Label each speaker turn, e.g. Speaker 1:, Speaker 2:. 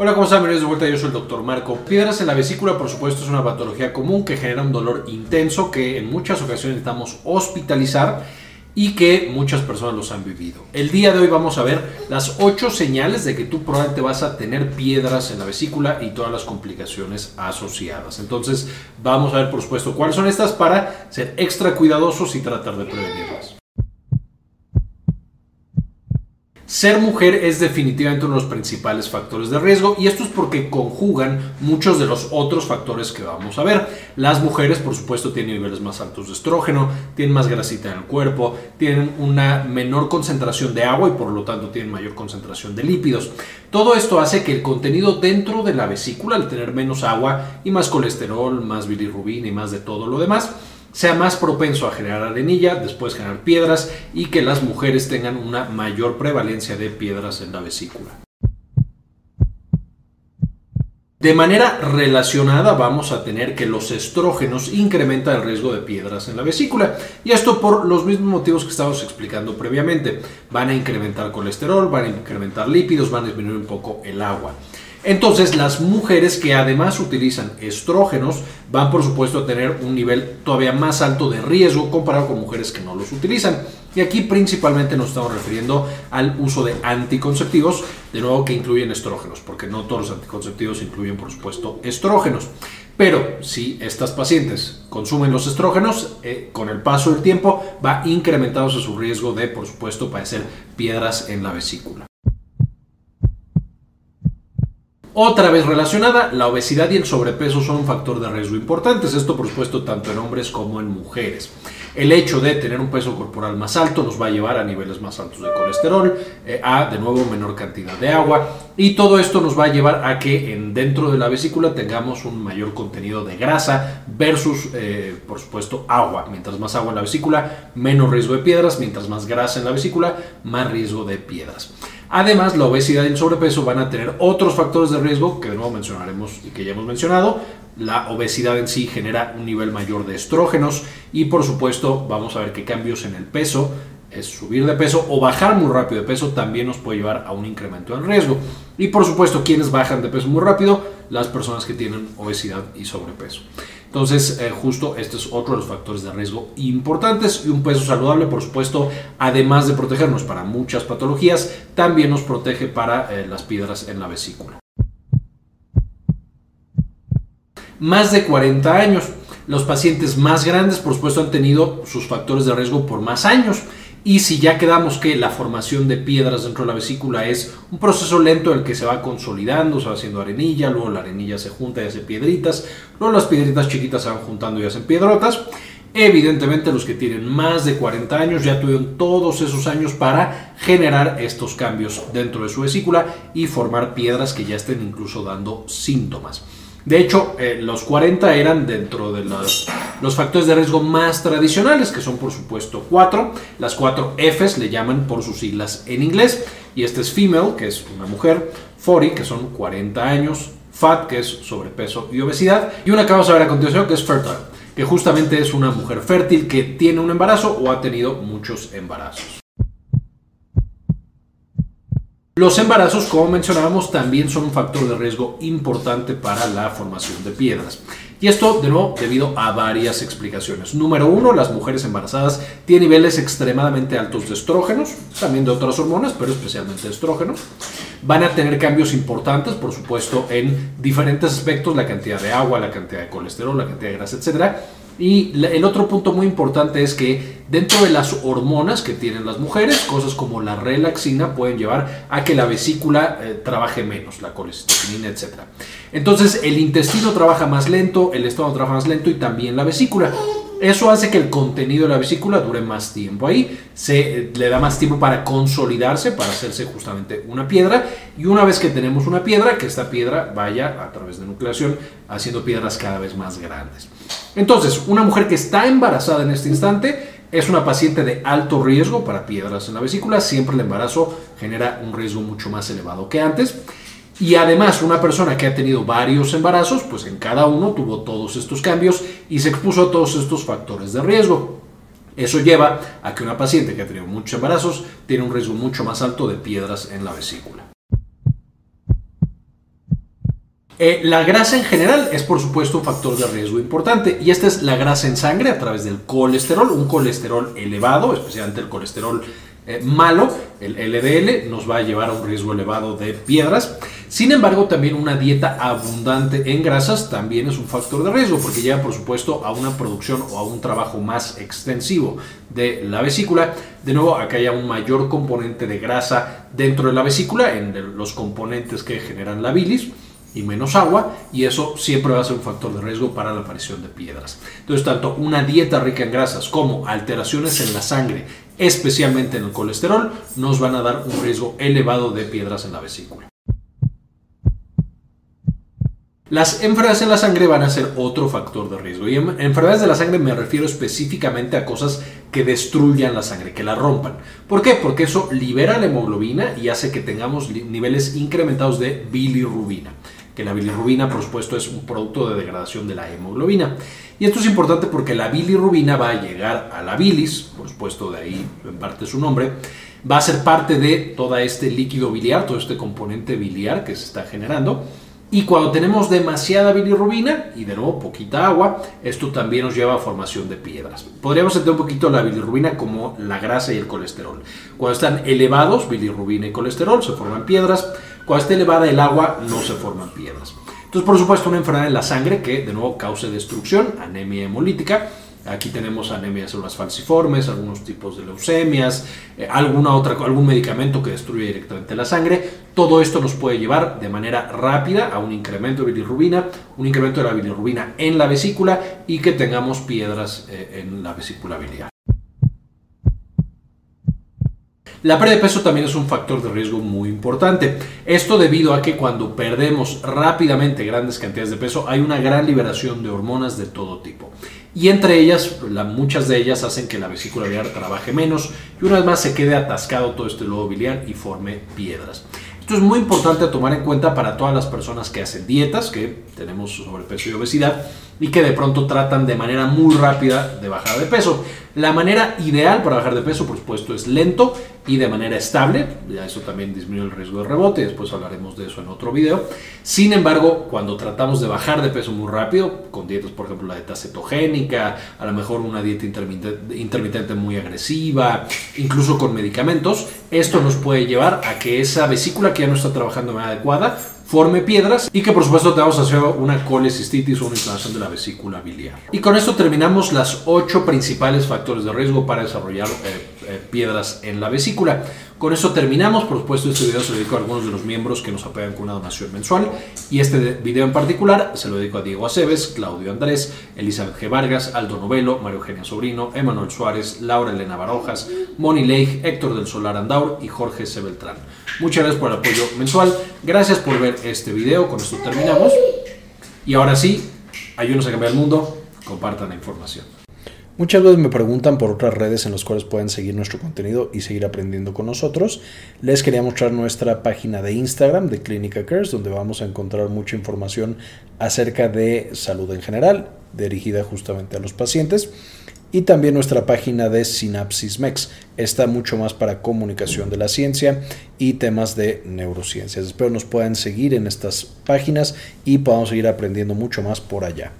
Speaker 1: Hola, ¿cómo están? Bienvenidos de vuelta, yo soy el doctor Marco. Piedras en la vesícula, por supuesto, es una patología común que genera un dolor intenso que en muchas ocasiones necesitamos hospitalizar y que muchas personas los han vivido. El día de hoy vamos a ver las 8 señales de que tú probablemente vas a tener piedras en la vesícula y todas las complicaciones asociadas. Entonces, vamos a ver, por supuesto, cuáles son estas para ser extra cuidadosos y tratar de prevenirlas. Ser mujer es definitivamente uno de los principales factores de riesgo y esto es porque conjugan muchos de los otros factores que vamos a ver. Las mujeres, por supuesto, tienen niveles más altos de estrógeno, tienen más grasita en el cuerpo, tienen una menor concentración de agua y por lo tanto tienen mayor concentración de lípidos. Todo esto hace que el contenido dentro de la vesícula, al tener menos agua y más colesterol, más bilirrubina y más de todo lo demás, sea más propenso a generar arenilla, después generar piedras y que las mujeres tengan una mayor prevalencia de piedras en la vesícula. De manera relacionada vamos a tener que los estrógenos incrementan el riesgo de piedras en la vesícula y esto por los mismos motivos que estábamos explicando previamente. Van a incrementar colesterol, van a incrementar lípidos, van a disminuir un poco el agua. Entonces, las mujeres que además utilizan estrógenos van, por supuesto, a tener un nivel todavía más alto de riesgo comparado con mujeres que no los utilizan. Y aquí principalmente nos estamos refiriendo al uso de anticonceptivos, de nuevo que incluyen estrógenos, porque no todos los anticonceptivos incluyen, por supuesto, estrógenos. Pero si estas pacientes consumen los estrógenos, eh, con el paso del tiempo va incrementándose su riesgo de, por supuesto, padecer piedras en la vesícula. Otra vez relacionada, la obesidad y el sobrepeso son un factor de riesgo importantes, esto por supuesto tanto en hombres como en mujeres. El hecho de tener un peso corporal más alto nos va a llevar a niveles más altos de colesterol, eh, a de nuevo menor cantidad de agua y todo esto nos va a llevar a que en, dentro de la vesícula tengamos un mayor contenido de grasa versus eh, por supuesto agua. Mientras más agua en la vesícula, menos riesgo de piedras, mientras más grasa en la vesícula, más riesgo de piedras. Además, la obesidad y el sobrepeso van a tener otros factores de riesgo que de nuevo mencionaremos y que ya hemos mencionado. La obesidad en sí genera un nivel mayor de estrógenos y por supuesto vamos a ver que cambios en el peso, es subir de peso o bajar muy rápido de peso también nos puede llevar a un incremento en riesgo. Y por supuesto, quienes bajan de peso muy rápido, las personas que tienen obesidad y sobrepeso. Entonces, eh, justo este es otro de los factores de riesgo importantes y un peso saludable, por supuesto, además de protegernos para muchas patologías, también nos protege para eh, las piedras en la vesícula. Más de 40 años. Los pacientes más grandes, por supuesto, han tenido sus factores de riesgo por más años. Y si ya quedamos que la formación de piedras dentro de la vesícula es un proceso lento en el que se va consolidando, se va haciendo arenilla, luego la arenilla se junta y hace piedritas, luego las piedritas chiquitas se van juntando y hacen piedrotas. Evidentemente los que tienen más de 40 años ya tuvieron todos esos años para generar estos cambios dentro de su vesícula y formar piedras que ya estén incluso dando síntomas. De hecho, eh, los 40 eran dentro de los, los, factores de riesgo más tradicionales, que son por supuesto 4. Las 4 Fs le llaman por sus siglas en inglés. Y este es female, que es una mujer, 40, que son 40 años, fat, que es sobrepeso y obesidad. Y una que vamos a ver a continuación, que es fertile, que justamente es una mujer fértil que tiene un embarazo o ha tenido muchos embarazos. Los embarazos, como mencionábamos, también son un factor de riesgo importante para la formación de piedras. Y esto, de nuevo, debido a varias explicaciones. Número uno, las mujeres embarazadas tienen niveles extremadamente altos de estrógenos, también de otras hormonas, pero especialmente de estrógenos. Van a tener cambios importantes, por supuesto, en diferentes aspectos, la cantidad de agua, la cantidad de colesterol, la cantidad de grasa, etcétera y el otro punto muy importante es que dentro de las hormonas que tienen las mujeres, cosas como la relaxina pueden llevar a que la vesícula eh, trabaje menos, la colesterolina, etc. Entonces el intestino trabaja más lento, el estómago trabaja más lento y también la vesícula. Eso hace que el contenido de la vesícula dure más tiempo ahí, se le da más tiempo para consolidarse, para hacerse justamente una piedra y una vez que tenemos una piedra, que esta piedra vaya a través de nucleación haciendo piedras cada vez más grandes. Entonces, una mujer que está embarazada en este instante es una paciente de alto riesgo para piedras en la vesícula, siempre el embarazo genera un riesgo mucho más elevado que antes. Y además, una persona que ha tenido varios embarazos, pues en cada uno tuvo todos estos cambios y se expuso a todos estos factores de riesgo. Eso lleva a que una paciente que ha tenido muchos embarazos tiene un riesgo mucho más alto de piedras en la vesícula. Eh, la grasa en general es por supuesto un factor de riesgo importante y esta es la grasa en sangre a través del colesterol, un colesterol elevado, especialmente el colesterol eh, malo, el LDL, nos va a llevar a un riesgo elevado de piedras. Sin embargo, también una dieta abundante en grasas también es un factor de riesgo porque lleva por supuesto a una producción o a un trabajo más extensivo de la vesícula. De nuevo, acá hay un mayor componente de grasa dentro de la vesícula, en los componentes que generan la bilis y menos agua y eso siempre va a ser un factor de riesgo para la aparición de piedras. Entonces, tanto una dieta rica en grasas como alteraciones en la sangre, especialmente en el colesterol, nos van a dar un riesgo elevado de piedras en la vesícula. Las enfermedades en la sangre van a ser otro factor de riesgo. Enfermedades de la sangre me refiero específicamente a cosas que destruyan la sangre, que la rompan. ¿Por qué? Porque eso libera la hemoglobina y hace que tengamos niveles incrementados de bilirrubina que la bilirrubina, por supuesto, es un producto de degradación de la hemoglobina. Y esto es importante porque la bilirrubina va a llegar a la bilis, por supuesto, de ahí en parte su nombre, va a ser parte de todo este líquido biliar, todo este componente biliar que se está generando. Y cuando tenemos demasiada bilirrubina y de nuevo poquita agua, esto también nos lleva a formación de piedras. Podríamos entender un poquito la bilirrubina como la grasa y el colesterol. Cuando están elevados, bilirrubina y colesterol, se forman piedras. Cuando está elevada el agua no se forman piedras. Entonces, por supuesto, una enfermedad en la sangre que de nuevo cause destrucción, anemia hemolítica. Aquí tenemos anemia de células falciformes, algunos tipos de leucemias, eh, alguna otra, algún medicamento que destruye directamente la sangre. Todo esto nos puede llevar de manera rápida a un incremento de bilirrubina, un incremento de la bilirrubina en la vesícula y que tengamos piedras eh, en la vesícula biliar. La pérdida de peso también es un factor de riesgo muy importante. Esto debido a que cuando perdemos rápidamente grandes cantidades de peso hay una gran liberación de hormonas de todo tipo. Y entre ellas, muchas de ellas hacen que la vesícula biliar trabaje menos y una vez más se quede atascado todo este lodo biliar y forme piedras. Esto es muy importante tomar en cuenta para todas las personas que hacen dietas, que tenemos sobrepeso y obesidad, y que de pronto tratan de manera muy rápida de bajar de peso. La manera ideal para bajar de peso, por supuesto, es lento y de manera estable. Ya eso también disminuye el riesgo de rebote. Después hablaremos de eso en otro video. Sin embargo, cuando tratamos de bajar de peso muy rápido, con dietas, por ejemplo, la dieta cetogénica, a lo mejor una dieta intermitente, intermitente muy agresiva, incluso con medicamentos, esto nos puede llevar a que esa vesícula que ya no está trabajando de manera adecuada forme piedras y que por supuesto tengamos hacer una colecistitis o una inflamación de la vesícula biliar. Y con esto terminamos las ocho principales factores de riesgo para desarrollar eh, eh, piedras en la vesícula. Con eso terminamos. Por supuesto, este video se lo dedico a algunos de los miembros que nos apoyan con una donación mensual. Y este video en particular se lo dedico a Diego Aceves, Claudio Andrés, Elizabeth G. Vargas, Aldo Novelo, Mario Eugenia Sobrino, Emanuel Suárez, Laura Elena Barojas, Moni Leigh, Héctor del Solar Andaur y Jorge C. Beltrán. Muchas gracias por el apoyo mensual. Gracias por ver este video. Con esto terminamos. Y ahora sí, ayúdenos a cambiar el mundo. Compartan la información.
Speaker 2: Muchas veces me preguntan por otras redes en las cuales pueden seguir nuestro contenido y seguir aprendiendo con nosotros. Les quería mostrar nuestra página de Instagram de Clínica Cares, donde vamos a encontrar mucha información acerca de salud en general, dirigida justamente a los pacientes. Y también nuestra página de Synapsis Mex. Está mucho más para comunicación de la ciencia y temas de neurociencias. Espero nos puedan seguir en estas páginas y podamos seguir aprendiendo mucho más por allá.